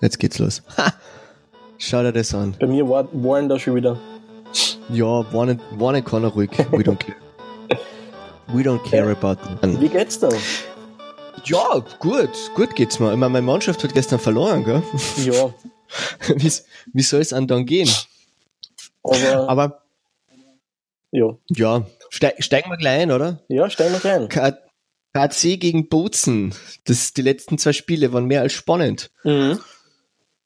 Jetzt geht's los. Ha! Schau dir das an. Bei mir war, waren da schon wieder. Ja, war nicht, war nicht keiner ruhig. We don't care. We don't care about them. Wie geht's da? Ja, gut, gut geht's mir. Ich meine, meine Mannschaft hat gestern verloren, gell? Ja, Wie, wie soll es an dann gehen? aber, Aber ja. ja, steig, steigen wir gleich ein, oder? Ja, steigen wir rein. K KC gegen Bozen. Das, die letzten zwei Spiele waren mehr als spannend. Mhm.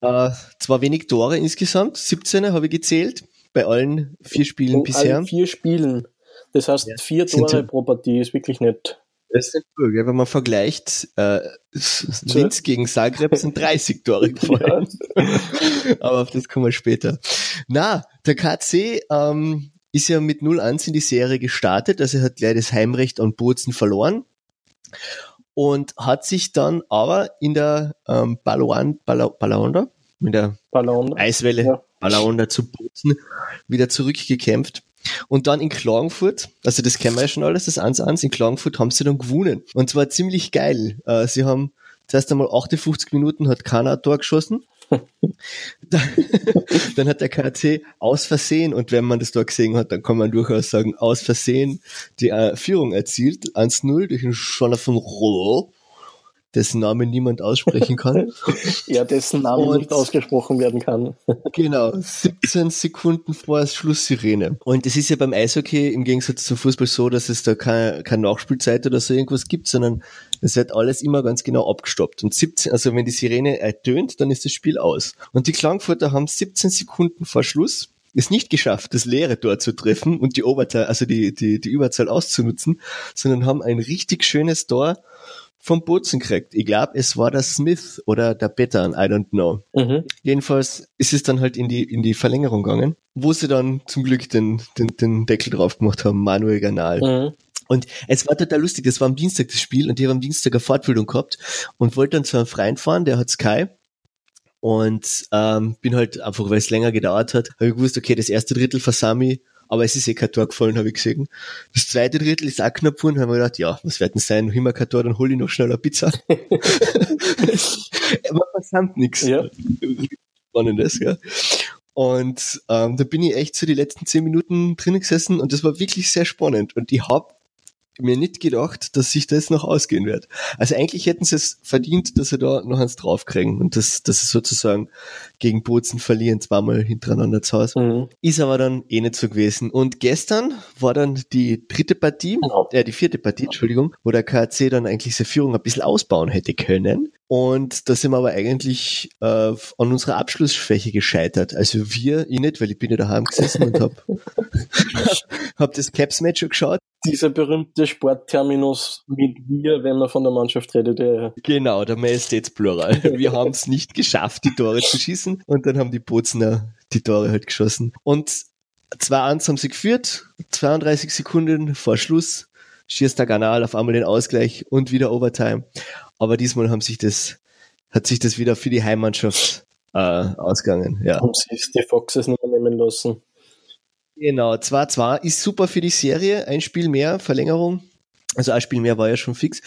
Äh, zwar wenig Tore insgesamt, 17 habe ich gezählt, bei allen vier Spielen In bisher. allen vier Spielen. Das heißt, Ja. vier Tore pro Partie ist wirklich nett. Das ist nicht gell? wenn man vergleicht, äh, Linz gegen Zagreb sind 30 Tore gefallen. Aber auf das kommen wir später. Na, der KC ähm, ist ja mit 0-1 in die Serie gestartet, also er hat gleich das Heimrecht an Bozen verloren und hat sich dann aber in der ähm, Balaon, Bala, Balaonda, in der Ballon. Eiswelle Ja. Balaonda zu Bozen wieder zurückgekämpft. Und dann in Klagenfurt, also das kennen wir ja schon alles, das 1-1, in Klagenfurt haben sie dann gewonnen. Und zwar ziemlich geil. Äh, Sie haben zuerst einmal 58 Minuten hat keiner ein Tor geschossen. dann, hat der KC aus Versehen, und wenn man das Tor gesehen hat, dann kann man durchaus sagen, aus Versehen die äh, Führung erzielt, 1-0 durch einen Jonathan Roh, dessen Namen niemand aussprechen kann. Ja, dessen Name nicht ausgesprochen werden kann. Genau, 17 Sekunden vor Schlusssirene. Und es ist ja beim Eishockey im Gegensatz zum Fußball so, dass es da keine, keine Nachspielzeit oder so irgendwas gibt, sondern es wird alles immer ganz genau abgestoppt. Und 17, also wenn die Sirene ertönt, dann ist das Spiel aus. Und die Klangfurter haben 17 Sekunden vor Schluss es nicht geschafft, das leere Tor zu treffen und die Oberzahl, also die, die, die Überzahl auszunutzen, sondern haben ein richtig schönes Tor vom Bozen gekriegt. Ich glaube, es war der Smith oder der Bettern, I don't know. Mhm. Jedenfalls ist es dann halt in die, in die Verlängerung gegangen, wo sie dann zum Glück den, den, den Deckel drauf gemacht haben, Manuel Ganal. Mhm. Und es war total lustig, das war am Dienstag das Spiel und ich habe am Dienstag eine Fortbildung gehabt und wollte dann zu einem Freund fahren, der hat Sky. Und ähm, bin halt einfach, weil es länger gedauert hat, habe ich gewusst, okay, das erste Drittel versami, aber es ist eh kein Tor gefallen, habe ich gesehen. Das zweite Drittel ist auch knapp geworden, haben wir gedacht, ja, was wird denn sein, noch immer kein Tor, dann hol ich noch schnell eine Pizza. aber versammt nichts. Ja. Spannendes, ja. Und ähm, da bin ich echt so die letzten zehn Minuten drinnen gesessen und das war wirklich sehr spannend. Und ich hab mir nicht gedacht, dass sich das noch ausgehen wird. Also eigentlich hätten sie es verdient, dass sie da noch eins draufkriegen und dass, dass sie sozusagen gegen Bozen verlieren, zweimal hintereinander zu Hause. Mhm. Ist aber dann eh nicht so gewesen. Und gestern war dann die dritte Partie, Genau. äh, die vierte Partie, Entschuldigung, wo der KC dann eigentlich seine Führung ein bisschen ausbauen hätte können. Und da sind wir aber eigentlich äh, an unserer Abschlussschwäche gescheitert. Also wir, ich nicht, weil ich bin ja daheim gesessen und hab, hab das Caps-Match schon geschaut. Dieser berühmte Sportterminus mit wir, wenn man von der Mannschaft redet. Ja. Genau, der Majestätsplural. Wir haben es nicht geschafft, die Tore zu schießen. Und dann haben die Bozner die Tore halt geschossen. Und 2-1 haben sie geführt, 32 Sekunden vor Schluss schießt der Kanal auf einmal den Ausgleich und wieder Overtime. Aber diesmal haben sich das, hat sich das wieder für die Heimmannschaft äh, ausgegangen. Ja. Haben sie die Foxes nicht mehr nehmen lassen. Genau, 2-2 ist super für die Serie. Ein Spiel mehr, Verlängerung. Also ein Spiel mehr war ja schon fix.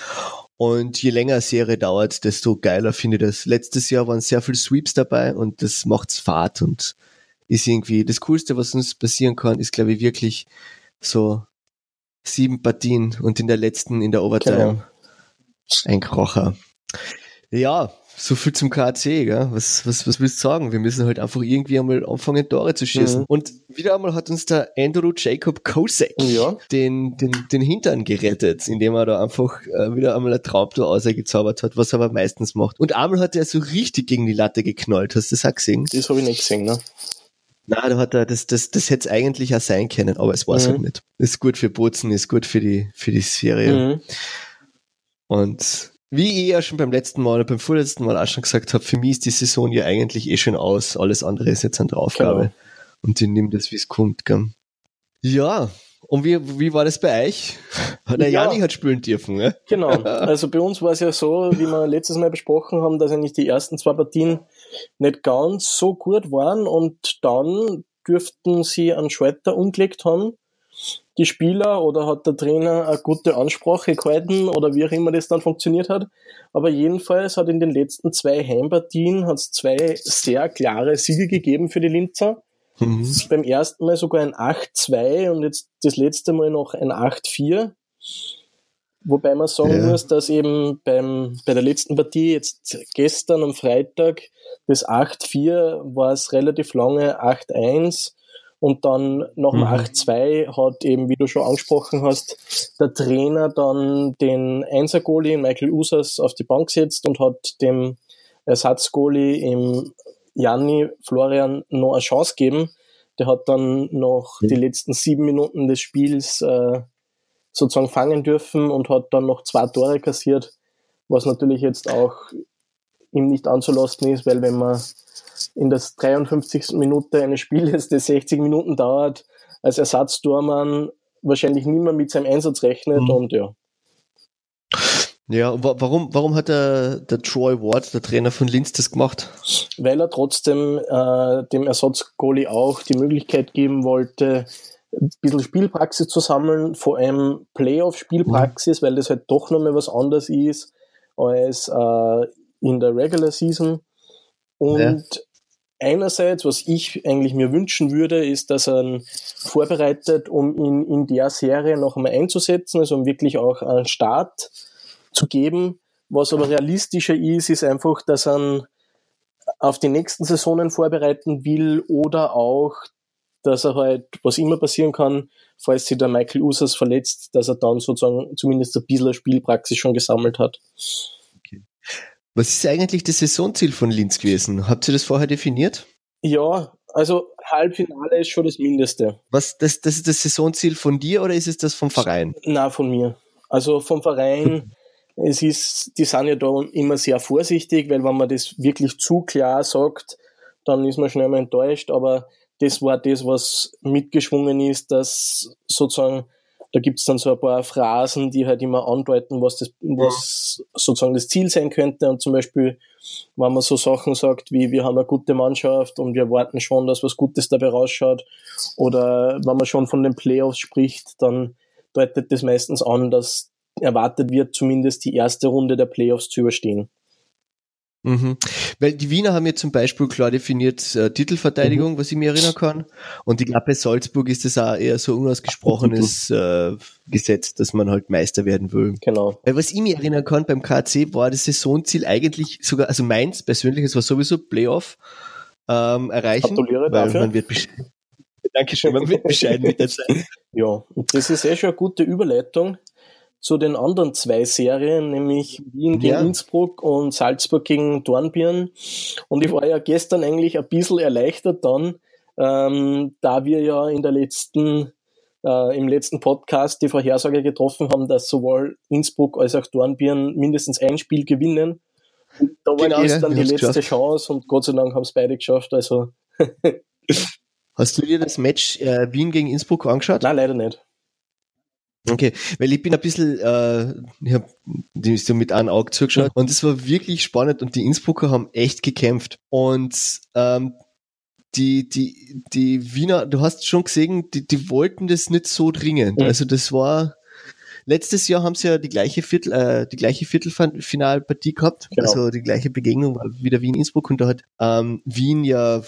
Und je länger eine Serie dauert, desto geiler finde ich das. Letztes Jahr waren sehr viele Sweeps dabei und das macht's Fahrt und ist irgendwie das Coolste, was uns passieren kann, ist, glaube ich, wirklich so sieben Partien und in der letzten, in der Overtime, Genau. ein Krocher. Ja, so viel zum KC, gell? Was, was, was willst du sagen? Wir müssen halt einfach irgendwie einmal anfangen, Tore zu schießen. Mhm. Und wieder einmal hat uns der Andrew Jacob Kosek Ja. den, den, den Hintern gerettet, indem er da einfach äh, wieder einmal ein Traumtor ausgezaubert hat, was er aber meistens macht. Und einmal hat er so richtig gegen die Latte geknallt. Hast du das auch gesehen? Das habe ich nicht gesehen, ne? Na, da hat er, das, das, das hätte es eigentlich auch sein können, aber es war es Mhm. halt nicht. Ist gut für Bozen, ist gut für die, für die Serie. Mhm. Und wie ich ja schon beim letzten Mal oder beim vorletzten Mal auch schon gesagt habe, für mich ist die Saison ja eigentlich eh schon aus. Alles andere ist jetzt eine Aufgabe. Genau. Und ich nehme das, wie es kommt. Gell? Ja, und wie, wie war das bei euch? Der Ja. Jani hat spielen dürfen, ne? Genau. Also bei uns war es ja so, wie wir letztes Mal besprochen haben, dass eigentlich die ersten zwei Partien nicht ganz so gut waren und dann dürften sie einen Schalter umgelegt haben die Spieler oder hat der Trainer eine gute Ansprache gehalten oder wie auch immer das dann funktioniert hat. Aber jedenfalls hat in den letzten zwei Heimpartien hat's zwei sehr klare Siege gegeben für die Linzer. Mhm. Beim ersten Mal sogar ein 8-2 und jetzt das letzte Mal noch ein 8-4. Wobei man sagen ja. muss, dass eben beim, bei der letzten Partie, jetzt gestern am Freitag, das 8-4 war es relativ lange 8-1 und dann nach dem mhm. 8-2 hat eben, wie du schon angesprochen hast, der Trainer dann den Einser-Goalie Michael Usas auf die Bank gesetzt und hat dem Ersatzgoalie im Janni Florian noch eine Chance gegeben. Der hat dann noch mhm. die letzten sieben Minuten des Spiels äh, sozusagen fangen dürfen und hat dann noch zwei Tore kassiert, was natürlich jetzt auch ihm nicht anzulasten ist, weil wenn man in der 53. Minute eines Spieles, das 60 Minuten dauert, als Ersatztormann wahrscheinlich nicht mehr mit seinem Einsatz rechnet mhm. und ja. Ja, warum, warum hat der, der Troy Ward, der Trainer von Linz, das gemacht? Weil er trotzdem äh, dem Ersatzgoalie auch die Möglichkeit geben wollte, ein bisschen Spielpraxis zu sammeln, vor allem Playoff-Spielpraxis, mhm. weil das halt doch nochmal was anderes ist als äh, in der Regular Season. Und ja. einerseits, was ich eigentlich mir wünschen würde, ist, dass er ihn vorbereitet, um ihn in der Serie noch einmal einzusetzen, also um wirklich auch einen Start zu geben. Was aber realistischer ist, ist einfach, dass er auf die nächsten Saisonen vorbereiten will oder auch dass er halt, was immer passieren kann, falls sich der Michael Usas verletzt, dass er dann sozusagen zumindest ein bisschen Spielpraxis schon gesammelt hat. Okay. Was ist eigentlich das Saisonziel von Linz gewesen? Habt ihr das vorher definiert? Ja, also Halbfinale ist schon das Mindeste. Was, das, das ist das Saisonziel von dir oder ist es das vom Verein? Na, von mir. Also vom Verein, es ist, die sind ja da immer sehr vorsichtig, weil wenn man das wirklich zu klar sagt, dann ist man schnell mal enttäuscht, aber das war das, was mitgeschwungen ist, dass sozusagen, da gibt's dann so ein paar Phrasen, die halt immer andeuten, was das, was sozusagen das Ziel sein könnte. Und zum Beispiel, wenn man so Sachen sagt wie, wir haben eine gute Mannschaft und wir warten schon, dass was Gutes dabei rausschaut. Oder wenn man schon von den Playoffs spricht, dann deutet das meistens an, dass erwartet wird, zumindest die erste Runde der Playoffs zu überstehen. Mhm. Weil die Wiener haben ja zum Beispiel klar definiert äh, Titelverteidigung, mhm. was ich mir erinnern kann. Und ich glaube, bei Salzburg ist das auch eher so unausgesprochenes äh, Gesetz, dass man halt Meister werden will. Genau. Weil was ich mir erinnern kann, beim KC war das Saisonziel eigentlich sogar, also meins persönlich, es war sowieso Playoff ähm, erreichen. Gratuliere dafür. man wird Dankeschön, man wird bescheiden mit der Zeit. Ja, und das ist eh schon eine gute Überleitung zu den anderen zwei Serien, nämlich Wien gegen ja. Innsbruck und Salzburg gegen Dornbirn. Und ich war ja gestern eigentlich ein bisschen erleichtert dann, ähm, da wir ja in der letzten, äh, im letzten Podcast die Vorhersage getroffen haben, dass sowohl Innsbruck als auch Dornbirn mindestens ein Spiel gewinnen. Und da war genau, gestern ja, die letzte geschafft. Chance und Gott sei Dank haben es beide geschafft. Also Hast du dir das Match äh, Wien gegen Innsbruck angeschaut? Nein, leider nicht. Okay, weil ich bin ein bisschen, äh, ich habe die so mit einem Auge zugeschaut und es war wirklich spannend und die Innsbrucker haben echt gekämpft und ähm, die, die, die Wiener, du hast schon gesehen, die, die wollten das nicht so dringend. Mhm. Also das war, letztes Jahr haben sie ja die gleiche Viertel, äh, die gleiche Viertelfinalpartie gehabt, genau. also die gleiche Begegnung war wieder Wien-Innsbruck und da hat ähm, Wien ja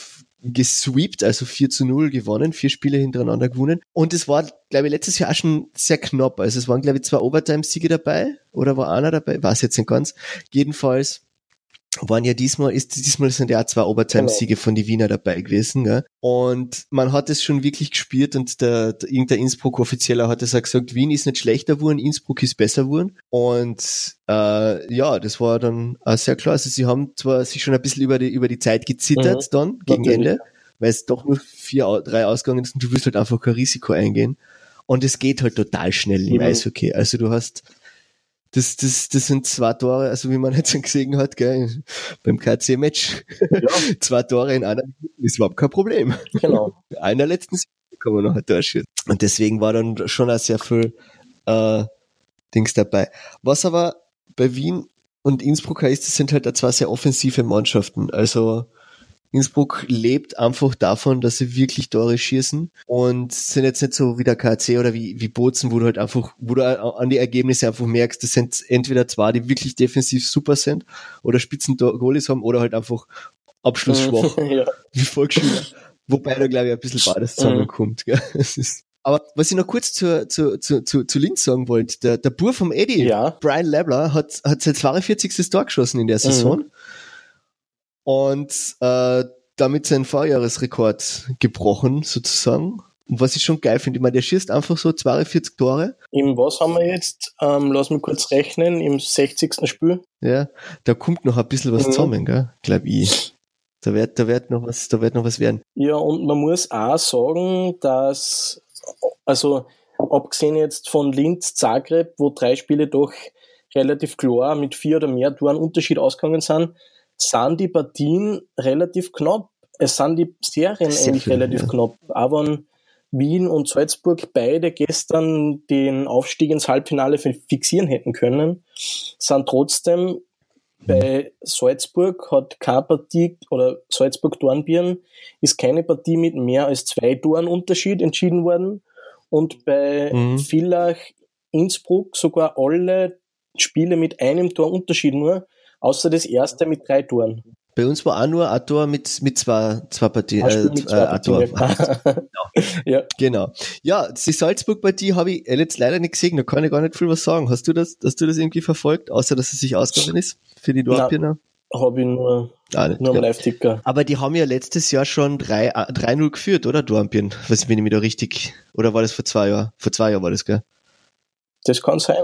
gesweept, also 4 zu 0 gewonnen, vier Spiele hintereinander gewonnen. Und es war, glaube ich, letztes Jahr schon sehr knapp. Also es waren, glaube ich, zwei Overtime-Siege dabei oder war einer dabei, weiß jetzt nicht ganz. Jedenfalls waren ja diesmal, ist, diesmal sind ja auch zwei Overtime-Siege von die Wiener dabei gewesen, gell? Und man hat es schon wirklich gespürt und der, der irgendein Innsbruck-Offizieller hat es auch gesagt, Wien ist nicht schlechter geworden, Innsbruck ist besser geworden. Und äh, ja, das war dann auch sehr klar. Also sie haben zwar sich schon ein bisschen über die, über die Zeit gezittert mhm. dann gegen Natürlich. Ende, weil es doch nur vier, drei Ausgaben ist und du willst halt einfach kein Risiko eingehen. Und es geht halt total schnell im mhm. Eishockey. Also du hast das, das, das sind zwei Tore, also wie man jetzt gesehen hat, gell, beim KC-Match. Ja. zwei Tore in einer Minute ist überhaupt kein Problem. Genau. Einer letzten kann man noch ein Tor schießen. Und deswegen war dann schon auch sehr viel äh, Dings dabei. Was aber bei Wien und Innsbruck ist, das sind halt zwei sehr offensive Mannschaften. Also Innsbruck lebt einfach davon, dass sie wirklich Tore schießen und sind jetzt nicht so wie der KC oder wie, wie Bozen, wo du halt einfach, wo du an die Ergebnisse einfach merkst, das sind entweder zwei, die wirklich defensiv super sind oder spitzen Goalies haben oder halt einfach abschlussschwach, ja. wie Volksschüler. Wobei da, glaube ich, ein bisschen beides mhm. zusammenkommt. Gell? Das ist aber was ich noch kurz zu, zu, zu, zu, zu Linz sagen wollte, der, der Bur vom Eddie, ja. Brian Lebler, hat, hat sein 42. Tor geschossen in der Saison. Mhm. Und äh, damit seinen Vorjahresrekord gebrochen, sozusagen. Und was ich schon geil finde, ich meine, der schießt einfach so 42 Tore. Im was haben wir jetzt? Ähm, lass mich kurz rechnen, im 60. Spiel. Ja, da kommt noch ein bisschen was mhm. zusammen, gell? Glaub ich. Da wird, da wird noch was, da wird noch was werden. Ja, und man muss auch sagen, dass also abgesehen jetzt von Linz, Zagreb, wo drei Spiele doch relativ klar mit vier oder mehr Toren Unterschied ausgegangen sind, sind die Partien relativ knapp. Es sind die Serien Sehr eigentlich viel, relativ ja. knapp. Aber Wien und Salzburg beide gestern den Aufstieg ins Halbfinale fixieren hätten können, sind trotzdem bei Salzburg hat keine Partie oder Salzburg-Dornbirn ist keine Partie mit mehr als zwei Toren Unterschied entschieden worden und bei mhm. Villach Innsbruck sogar alle Spiele mit einem Tor Unterschied nur, außer das erste mit drei Toren. Bei uns war auch nur ein Tor mit, mit zwei, zwei Partien. Äh, mit zwei äh, Tor. genau. ja. genau. Ja, die Salzburg-Partie habe ich jetzt leider nicht gesehen, da kann ich gar nicht viel was sagen. Hast du das, hast du das irgendwie verfolgt, außer dass es sich ausgegangen ist für die Dortbirner? Habe ich nur, ah, nicht, nur am Live-Ticker. Aber die haben ja letztes Jahr schon 3-0 geführt, oder Dornbirn? Was bin ich mir da richtig, oder war das vor zwei Jahren? Vor zwei Jahren war das, gell? Das kann sein.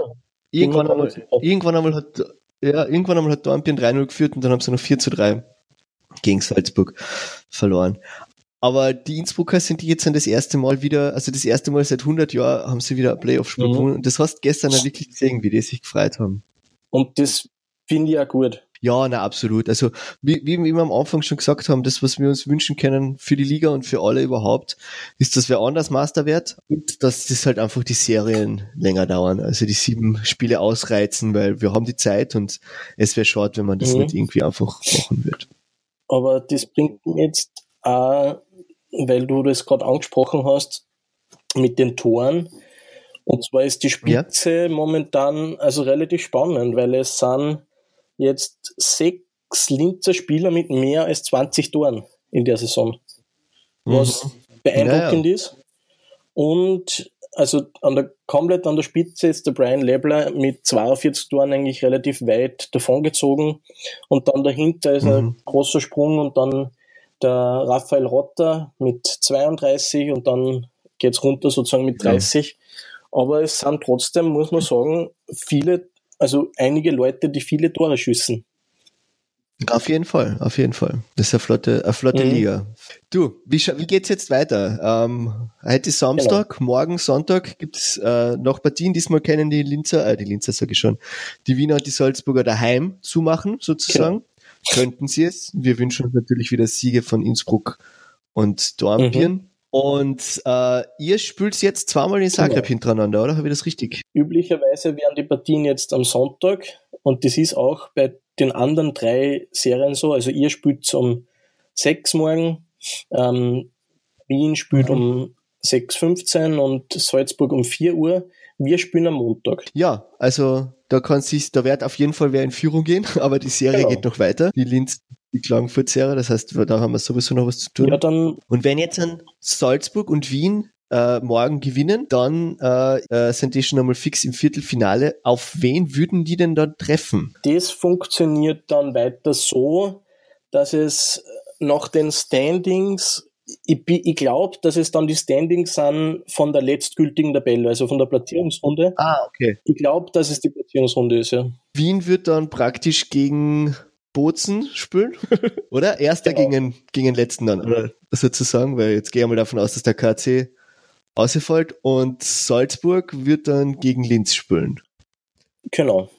Irgendwann einmal, irgendwann einmal hat, ja, irgendwann einmal hat Dornbirn 3-0 geführt und dann haben sie noch 4 zu 3 gegen Salzburg verloren. Aber die Innsbrucker sind die jetzt dann das erste Mal wieder, also das erste Mal seit 100 Jahren haben sie wieder ein Playoff-Spiel mhm. gewonnen. Und das hast du gestern ja wirklich gesehen, wie die sich gefreut haben. Und das finde ich auch gut. Ja, na absolut. Also wie, wie wir am Anfang schon gesagt haben, das, was wir uns wünschen können für die Liga und für alle überhaupt, ist, dass wir anders Master wird und dass das halt einfach die Serien länger dauern. Also die sieben Spiele ausreizen, weil wir haben die Zeit und es wäre schade, wenn man das mhm. nicht irgendwie einfach machen wird. Aber das bringt mir jetzt auch, weil du das gerade angesprochen hast, mit den Toren. Und zwar ist die Spitze ja. momentan also relativ spannend, weil es sind jetzt sechs Linzer Spieler mit mehr als 20 Toren in der Saison. Was mhm. beeindruckend ja, ja. ist. Und also an der, komplett an der Spitze ist der Brian Lebler mit 42 Toren eigentlich relativ weit davongezogen. Und dann dahinter ist mhm. ein großer Sprung und dann der Raphael Rotter mit 32 und dann geht's runter sozusagen mit 30. Ja. Aber es sind trotzdem, muss man sagen, viele also einige Leute, die viele Tore schießen. Auf jeden Fall, auf jeden Fall. Das ist eine flotte, eine flotte mhm. Liga. Du, wie, wie geht's jetzt weiter? Ähm, heute ist Samstag, genau. morgen Sonntag gibt's äh, noch Partien. Diesmal kennen die Linzer, äh, die Linzer sage ich schon, die Wiener und die Salzburger daheim zumachen, sozusagen. Genau. Könnten sie es. Wir wünschen uns natürlich wieder Siege von Innsbruck und Dornbirn. Mhm. Und äh, ihr spielt jetzt zweimal in Zagreb genau. hintereinander, oder? Habe ich das richtig? Üblicherweise wären die Partien jetzt am Sonntag und das ist auch bei den anderen drei Serien so. Also ihr spielt um sechs morgen, ähm, Wien spielt mhm. um 6.15 und Salzburg um 4 Uhr. Wir spielen am Montag. Ja, also da kann sich, da wird auf jeden Fall wer in Führung gehen, aber die Serie genau. geht noch weiter. Die Linz die Klagenfurt-Serie. Das heißt, da haben wir sowieso noch was zu tun. Ja, dann und wenn jetzt dann Salzburg und Wien äh, morgen gewinnen, dann äh, äh, sind die schon einmal fix im Viertelfinale. Auf wen würden die denn dann treffen? Das funktioniert dann weiter so, dass es nach den Standings ich, ich glaube, dass es dann die Standings sind von der letztgültigen Tabelle, also von der Platzierungsrunde. Ah, okay. Ich glaube, dass es die Platzierungsrunde ist, ja. Wien wird dann praktisch gegen Bozen spielen, oder? Erster genau. gegen, gegen den letzten dann, oder sozusagen, weil jetzt gehe ich mal davon aus, dass der KC ausfällt und Salzburg wird dann gegen Linz spielen. Genau.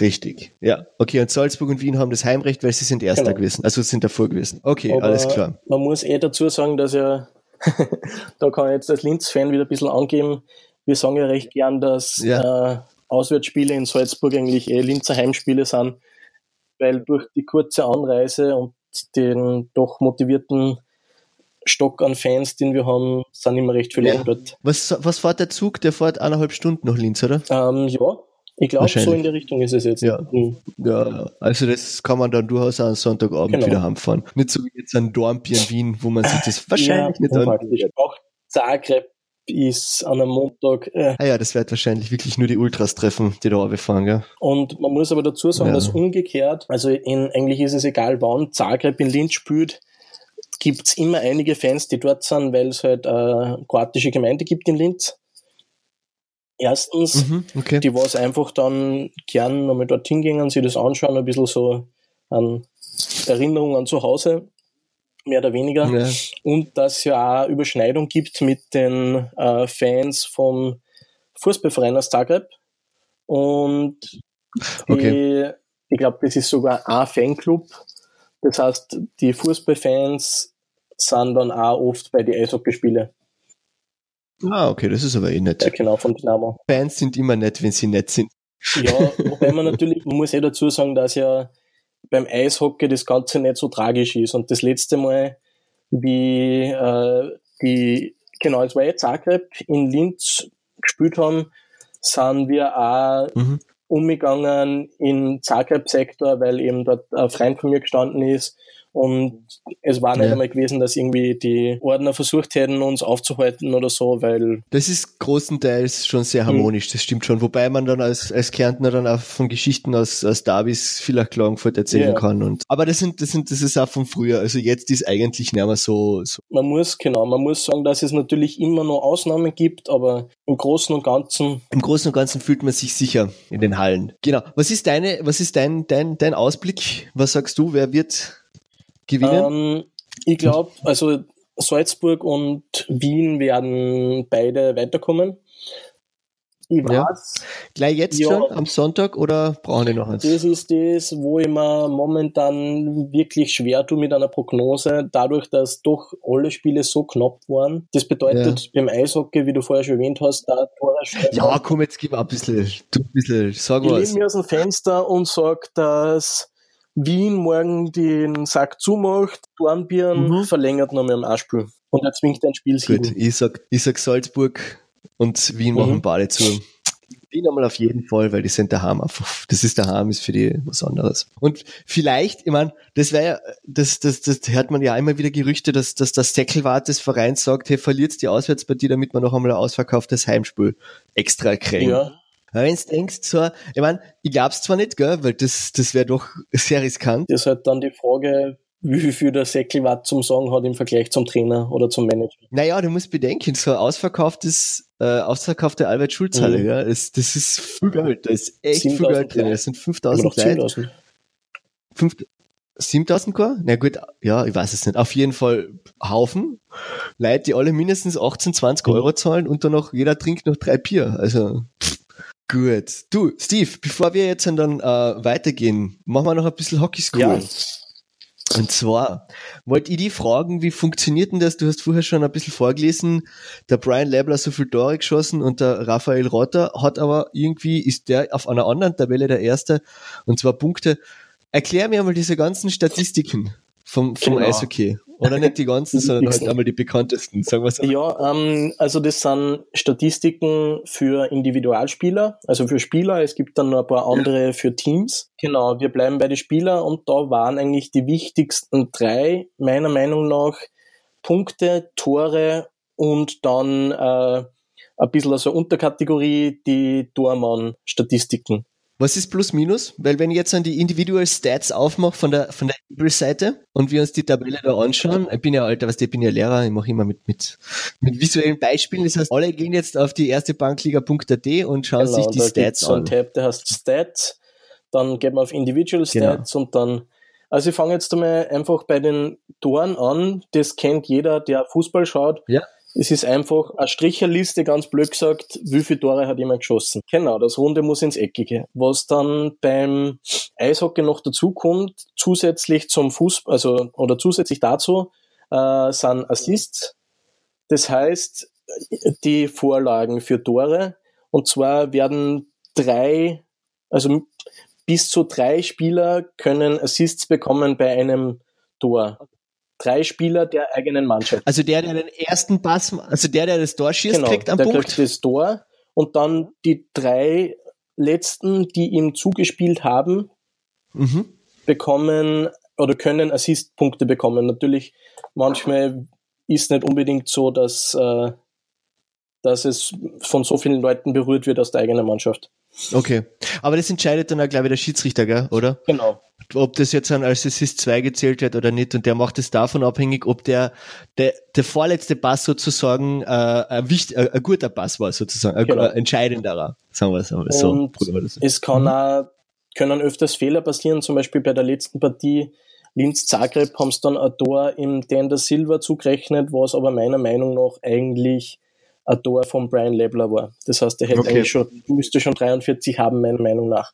Richtig, ja. Okay, und Salzburg und Wien haben das Heimrecht, weil sie sind Erster genau. gewesen, also sind davor gewesen. Okay, Aber alles klar. Man muss eh dazu sagen, dass ja, da kann ich jetzt als Linz-Fan wieder ein bisschen angeben, wir sagen ja recht gern, dass ja. äh, Auswärtsspiele in Salzburg eigentlich eh Linzer Heimspiele sind weil durch die kurze Anreise und den doch motivierten Stock an Fans, den wir haben, sind immer recht viele ja. dort. Was, was fährt der Zug? Der fährt eineinhalb Stunden nach Linz, oder? Ähm, ja, ich glaube, so in der Richtung ist es jetzt. Ja. Mhm. ja, also das kann man dann durchaus am Sonntagabend genau. wieder heimfahren. Nicht so wie jetzt ein Dornbier in Wien, wo man sich das wahrscheinlich ja, nicht an. Auch Zagreb ist an einem Montag. Äh. Ah ja, das wird wahrscheinlich wirklich nur die Ultras treffen, die da runterfahren, gell? Und man muss aber dazu sagen, ja. dass umgekehrt, also in, eigentlich ist es egal, wann Zagreb in Linz spielt, gibt's immer einige Fans, die dort sind, weil es halt eine kroatische Gemeinde gibt in Linz. Erstens, mhm, okay. die was einfach dann gern nochmal dorthin gehen, sich das anschauen, ein bisschen so an Erinnerung an zu Hause, mehr oder weniger. Ja. Und dass es ja auch Überschneidung gibt mit den äh, Fans vom Fußballverein aus Zagreb. Und okay. ich, ich glaube, das ist sogar ein Fanclub. Das heißt, die Fußballfans sind dann auch oft bei den Eishockeyspielen. Ah, okay, das ist aber eh nett. Ja, genau, von Dynamo. Fans sind immer nett, wenn sie nett sind. Ja, wobei man natürlich, man muss eh dazu sagen, dass ja beim Eishockey das Ganze nicht so tragisch ist. Und das letzte Mal, wie äh, die, genau, es war jetzt Zagreb in Linz gespielt haben, sind wir auch mhm. umgegangen in Zagreb-Sektor, weil eben dort ein Freund von mir gestanden ist und es war nicht ja. einmal gewesen, dass irgendwie die Ordner versucht hätten, uns aufzuhalten oder so, weil. Das ist großenteils schon sehr harmonisch, mhm. das stimmt schon. Wobei man dann als, als Kärntner dann auch von Geschichten aus, aus Davis vielleicht Klagenfurt erzählen ja. kann. Und, aber das sind, das sind, das ist auch von früher. Also jetzt ist eigentlich nicht mehr so, so. Man muss, genau, man muss sagen, dass es natürlich immer noch Ausnahmen gibt, aber im Großen und Ganzen. Im Großen und Ganzen fühlt man sich sicher in den Hallen. Genau. Was ist deine, was ist dein, dein, dein Ausblick? Was sagst du? Wer wird gewinnen? Ähm, ich glaube, also Salzburg und Wien werden beide weiterkommen. Ich weiß, ja. Gleich jetzt ja, schon am Sonntag oder brauchen die noch eins? Das ist das, wo ich mir momentan wirklich schwer tue mit einer Prognose, dadurch, dass doch alle Spiele so knapp waren. Das bedeutet ja. beim Eishockey, wie du vorher schon erwähnt hast, da Tore Ja, komm, jetzt gib ein bisschen, du ein bisschen, sag ich was. Ich lehne mir aus dem Fenster und sag, dass Wien morgen den Sack zumacht, Dornbirn mhm. verlängert noch mehr am Arschspiel. Und er zwingt ein Spiel Gut, ich sag, ich sag Salzburg und Wien mhm. machen beide zu. Wien einmal auf jeden Fall, weil die sind daheim einfach. Das ist daheim, ist für die was anderes. Und vielleicht, ich meine, das wäre ja, das, das, das hört man ja immer wieder Gerüchte, dass, dass das Deckelwart des Vereins sagt, hey, verliert die Auswärtspartie, damit man noch einmal ein ausverkauftes Heimspiel extra kriegen. Ja. Wenn du denkst, so, ich meine, ich glaub's zwar nicht, gell, weil das, das wäre doch sehr riskant. Das ist halt dann die Frage, wie viel der Säckelwatt zum Sagen hat im Vergleich zum Trainer oder zum Manager. Naja, du musst bedenken, so ausverkauftes, äh, ausverkaufte Albert Schulzhalle, mhm. ja, das, das ist viel Geld, da ist echt viel Geld drin, das sind 5000 Leute. 7000 Chor? Na gut, ja, ich weiß es nicht. Auf jeden Fall Haufen Leute, die alle mindestens 18, 20 mhm. Euro zahlen und dann noch, jeder trinkt noch drei Bier. Also, pff. Gut. Du, Steve, bevor wir jetzt dann äh, weitergehen, machen wir noch ein bisschen Hockey School. Ja. Und zwar wollte ich die fragen, wie funktioniert denn das? Du hast vorher schon ein bisschen vorgelesen, der Brian Lebler so viel Tore geschossen und der Raphael Rotter hat aber irgendwie, ist der auf einer anderen Tabelle der Erste und zwar Punkte. Erklär mir mal diese ganzen Statistiken vom, vom genau. Eishockey. Oder nicht die ganzen, sondern halt einmal die bekanntesten, sagen wir so. Ja, ähm, also das sind Statistiken für Individualspieler, also für Spieler. Es gibt dann noch ein paar andere ja. für Teams. Genau, wir bleiben bei den Spielern und da waren eigentlich die wichtigsten drei, meiner Meinung nach, Punkte, Tore und dann äh, ein bisschen also Unterkategorie die Tormann-Statistiken. Was ist plus minus? Weil wenn ich jetzt an die Individual Stats aufmache von der von der Seite und wir uns die Tabelle da anschauen, ich bin ja alter, was ich bin ja Lehrer, ich mache immer mit mit mit visuellen Beispielen. Das heißt, alle gehen jetzt auf die erste Bankliga.at und schauen genau, sich die Stats an. So ein Tab, der heißt Stats, dann geht man auf Individual genau. Stats genau. und dann also ich fange jetzt einmal einfach bei den Toren an. Das kennt jeder, der Fußball schaut. Ja. Es ist einfach eine Stricherliste, ganz blöd gesagt, wie viele Tore hat jemand geschossen. Genau, das Runde muss ins Eckige. Was dann beim Eishockey noch dazu kommt, zusätzlich zum Fußball, also, oder zusätzlich dazu, äh, sind Assists. Das heißt, die Vorlagen für Tore. Und zwar werden drei, also bis zu drei Spieler können Assists bekommen bei einem Tor. Drei Spieler der eigenen Mannschaft. Also der, der den ersten Pass, also der, der das Tor schießt, Genau, kriegt einen der Punkt. kriegt das Tor und dann die drei letzten, die ihm zugespielt haben, Mhm. bekommen oder können Assistpunkte bekommen. Natürlich, manchmal ist nicht unbedingt so, dass, äh, dass es von so vielen Leuten berührt wird aus der eigenen Mannschaft. Okay. Aber das entscheidet dann auch, glaube ich, der Schiedsrichter, gell? oder? Genau. Ob das jetzt dann als Assist 2 gezählt wird oder nicht. Und der macht es davon abhängig, ob der, der, der vorletzte Pass sozusagen äh, ein, wichtig, ein, ein guter Pass war, sozusagen. Ein, Genau. ein entscheidenderer, sagen wir es einmal so. Und. Es kann Mhm. auch, können öfters Fehler passieren, zum Beispiel bei der letzten Partie Linz Zagreb haben es dann ein Tor im Dender Silver zugerechnet, was aber meiner Meinung nach eigentlich ein Tor von Brian Lebler war. Das heißt, er hätte Okay. eigentlich schon, müsste schon 43 haben, meiner Meinung nach.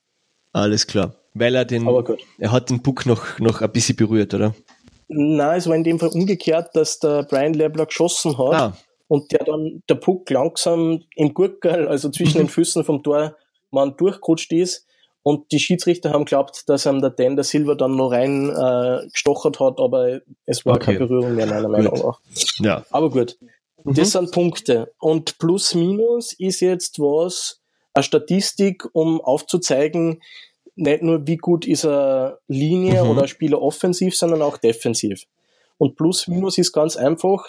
Alles klar. Weil er den, er hat den Puck noch, noch ein bisschen berührt, oder? Nein, es war in dem Fall umgekehrt, dass der Brian Lebler geschossen hat Ah, und der dann der Puck langsam im Gurkel, also zwischen Mhm. den Füßen vom Tormann durchgerutscht ist. Und die Schiedsrichter haben geglaubt, dass ihm der Dan der Silver dann noch rein äh, gestochert hat, aber es war Okay. keine Berührung mehr, meiner Meinung nach. ja. Aber gut, Mhm. das sind Punkte. Und plus minus ist jetzt was, eine Statistik, um aufzuzeigen, nicht nur wie gut ist er Linie Mhm. oder ein Spieler offensiv, sondern auch defensiv. Und plus minus ist ganz einfach,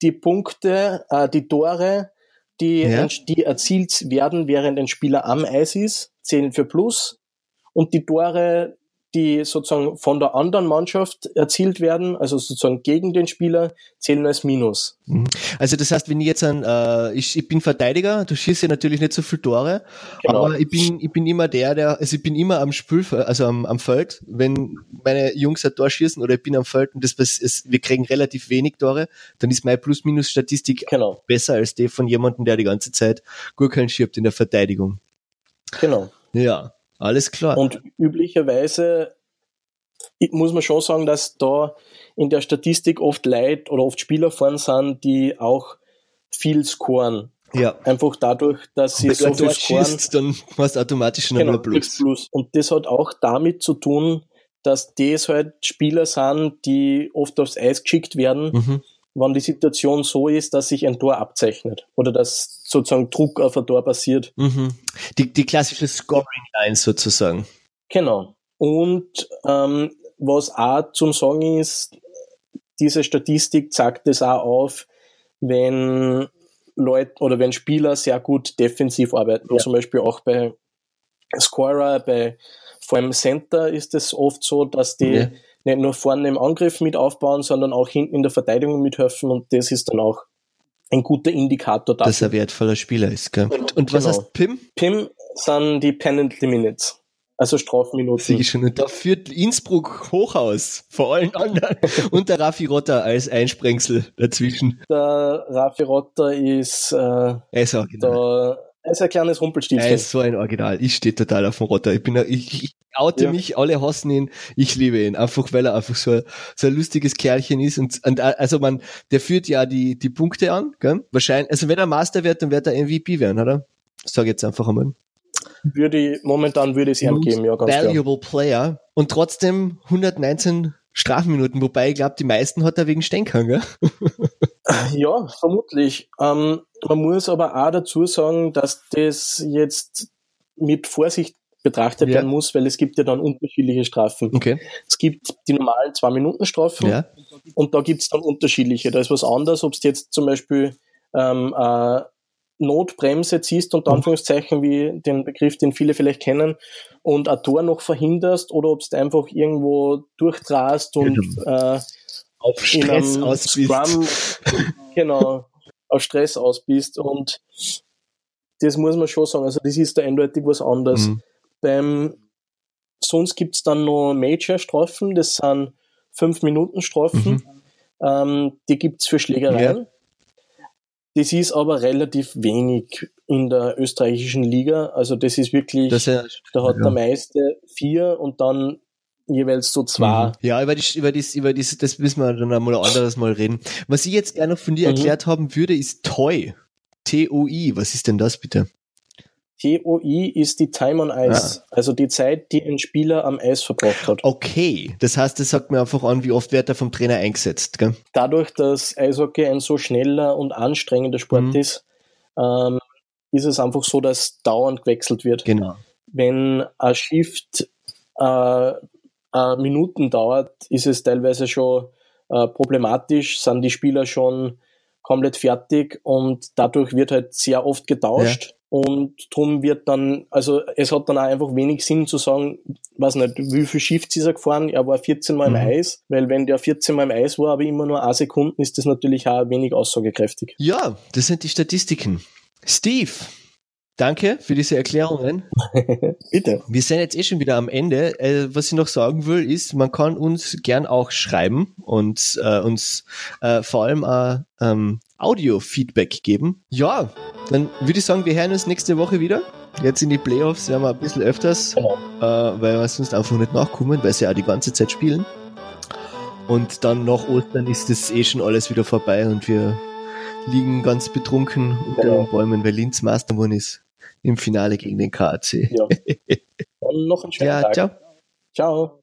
die Punkte, äh, die Tore, die, Ja. die erzielt werden, während ein Spieler am Eis ist, zählen für plus. Und die Tore, die sozusagen von der anderen Mannschaft erzielt werden, also sozusagen gegen den Spieler, zählen als Minus. Also das heißt, wenn ich jetzt ein, äh, ich, ich bin Verteidiger, du schießt ja natürlich nicht so viele Tore, Genau. aber ich bin, ich bin immer der, der, also ich bin immer am Spiel, also am, am Feld, wenn meine Jungs ein Tor schießen oder ich bin am Feld und das, was ist, wir kriegen relativ wenig Tore, dann ist meine Plus-Minus-Statistik Genau, besser als die von jemandem, der die ganze Zeit Gurkeln schiebt in der Verteidigung. genau. Ja, alles klar. Und üblicherweise ich- muss man schon sagen, dass da in der Statistik oft Leute oder oft Spieler vorn sind, die auch viel scoren. ja. Einfach dadurch, dass sie Wenn so viel scoren. schießt, dann hast du automatisch schon Genau, Plus. Plus. Und das hat auch damit zu tun, dass das halt Spieler sind, die oft aufs Eis geschickt werden, Mhm. Wenn die Situation so ist, dass sich ein Tor abzeichnet oder dass sozusagen Druck auf ein Tor passiert. Mhm. Die, die klassische Scoring-Line sozusagen. Genau. Und ähm, was auch zum Sagen ist, diese Statistik zeigt es auch auf, wenn Leute oder wenn Spieler sehr gut defensiv arbeiten. Ja. Zum Beispiel auch bei Scorer, bei vor allem Center ist es oft so, dass die Ja. Nicht nur vorne im Angriff mit aufbauen, sondern auch hinten in der Verteidigung mithelfen und das ist dann auch ein guter Indikator dafür. dass er wertvoller Spieler ist. Gell? Und, und was Genau. heißt Pim? PIM sind die Penalty Minutes, also Strafminuten. Sieh ich schon. Und da führt Innsbruck hoch aus, vor allen anderen. Und der Raffi Rotter als Einsprengsel dazwischen. Der Raffi Rotter ist äh, Er ist original. Er ist ein kleines Er Rumpelstilzchen. ist so ein Original. Ich stehe total auf dem Rotter. Ich bin, ich, ich oute Ja. mich, alle hassen ihn. Ich liebe ihn. Einfach, weil er einfach so, ein- so ein lustiges Kerlchen ist. Und, und äh, also man, der führt ja die, die Punkte an, gell? Wahrscheinlich, also wenn er Master wird, dann wird er MVP werden, oder? Sag jetzt einfach einmal. Würde momentan würde ich es ihm geben, ja, ganz klar. Valuable Player. Und trotzdem 119 Strafminuten, wobei ich glaube, die meisten hat er wegen Stänkern, gell? Ja, vermutlich. Ähm, man muss aber auch dazu sagen, dass das jetzt mit Vorsicht betrachtet Ja. werden muss, weil es gibt ja dann unterschiedliche Strafen. Okay. Es gibt die normalen Zwei-Minuten-Strafen Ja. und da gibt es dann unterschiedliche. Da ist was anderes, ob es jetzt zum Beispiel ähm, äh, Notbremse ziehst, unter Mhm. Anführungszeichen, wie den Begriff, den viele vielleicht kennen, und ein Tor noch verhinderst oder ob du einfach irgendwo durchtrast und äh, Auf Stress Scrum, genau, auf Stress aus bist und das muss man schon sagen, also das ist da eindeutig was anderes. Mhm. Beim, sonst gibt's dann noch Major-Strafen, das sind 5-Minuten-Strafen, ähm, die gibt's für Schlägereien. Ja. Das ist aber relativ wenig in der österreichischen Liga, also das ist wirklich, Das ist da hat ja. der meiste vier und dann jeweils so zwei. Mhm. Ja, über, die, über, das, über das, das müssen wir dann einmal ein anderes Mal reden. Was ich jetzt gerne noch von dir Mhm. erklärt haben würde, ist TOI. T-O-I. Was ist denn das bitte? TOI ist die Time on Ice, ah. also die Zeit, die ein Spieler am Eis verbracht hat. Okay, das heißt, das sagt mir einfach an, wie oft wird er vom Trainer eingesetzt. Gell? Dadurch, dass Eishockey ein so schneller und anstrengender Sport mhm. ist, ähm, ist es einfach so, dass dauernd gewechselt wird. Genau. Wenn ein Shift äh, äh, Minuten dauert, ist es teilweise schon äh, problematisch, sind die Spieler schon komplett fertig und dadurch wird halt sehr oft getauscht. Ja. Und drum wird dann, also es hat dann auch einfach wenig Sinn zu sagen, weiß nicht, wie viel Shifts ist er gefahren? Er war 14 Mal mhm. im Eis, weil wenn der 14 Mal im Eis war, aber immer nur eine Sekunden, ist das natürlich auch wenig aussagekräftig. Ja, das sind die Statistiken. Steve, Danke für diese Erklärungen. Bitte. Wir sind jetzt eh schon wieder am Ende. Äh, was ich noch sagen will, ist, man kann uns gern auch schreiben und äh, uns äh, vor allem ähm, Audio-Feedback geben. Ja, dann würde ich sagen, wir hören uns nächste Woche wieder. Jetzt in die Playoffs werden wir ein bisschen öfters, genau. äh, weil wir sonst einfach nicht nachkommen, weil sie ja die ganze Zeit spielen. Und dann nach Ostern ist das eh schon alles wieder vorbei und wir liegen ganz betrunken unter genau. den Bäumen, weil Linz geworden ist im Finale gegen den KAC. Ja. Und noch einen schönen ja, Tag. Ciao. Ciao.